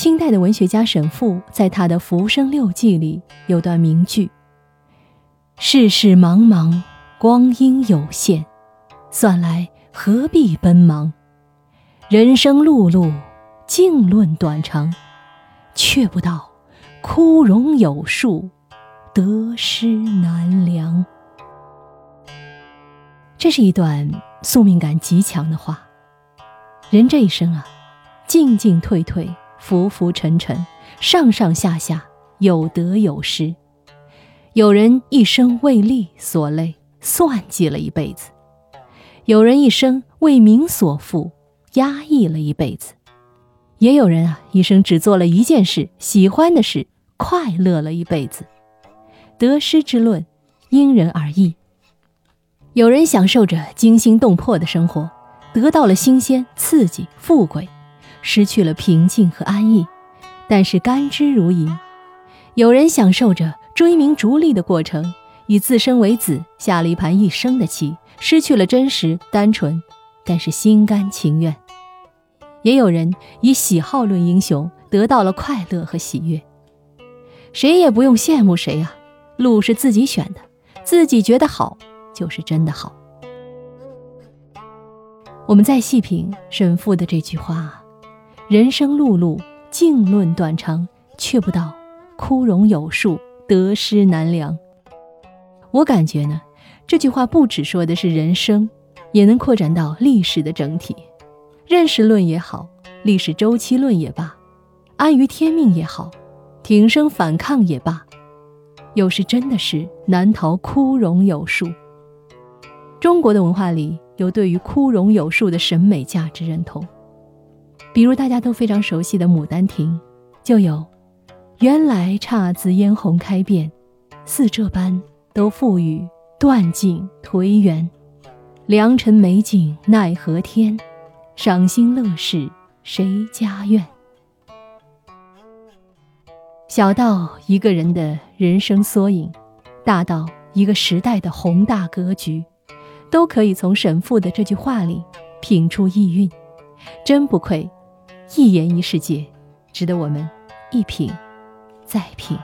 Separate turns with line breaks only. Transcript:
清代的文学家沈复在他的《浮生六记》里有段名句：“世事茫茫，光阴有限，算来何必奔忙？人生碌碌，静论短长，却不道枯荣有数，得失难量。”这是一段宿命感极强的话。人这一生啊，进进退退。浮浮沉沉，上上下下，有得有失。有人一生为利所累，算计了一辈子；有人一生为名所负，压抑了一辈子；也有人啊，一生只做了一件事，喜欢的事，快乐了一辈子。得失之论，因人而异。有人享受着惊心动魄的生活，得到了新鲜、刺激、富贵。失去了平静和安逸，但是甘之如饴；有人享受着追名逐利的过程，以自身为子，下了一盘一生的棋，失去了真实单纯，但是心甘情愿；也有人以喜好论英雄，得到了快乐和喜悦。谁也不用羡慕谁啊，路是自己选的，自己觉得好就是真的好。我们再细品沈复的这句话。人生碌碌，静论短长，却不道枯荣有数，得失难量。我感觉呢，这句话不只说的是人生，也能扩展到历史的整体。认识论也好，历史周期论也罢，安于天命也好，挺身反抗也罢，有时真的是难逃枯荣有数。中国的文化里有对于枯荣有数的审美价值认同。比如大家都非常熟悉的《牡丹亭》，就有“原来姹紫嫣红开遍，似这般都付与断尽颓垣。良辰美景奈何天，赏心乐事谁家院？”小到一个人的人生缩影，大到一个时代的宏大格局，都可以从沈复的这句话里品出意蕴，真不愧。一言一世界，值得我们一品再品。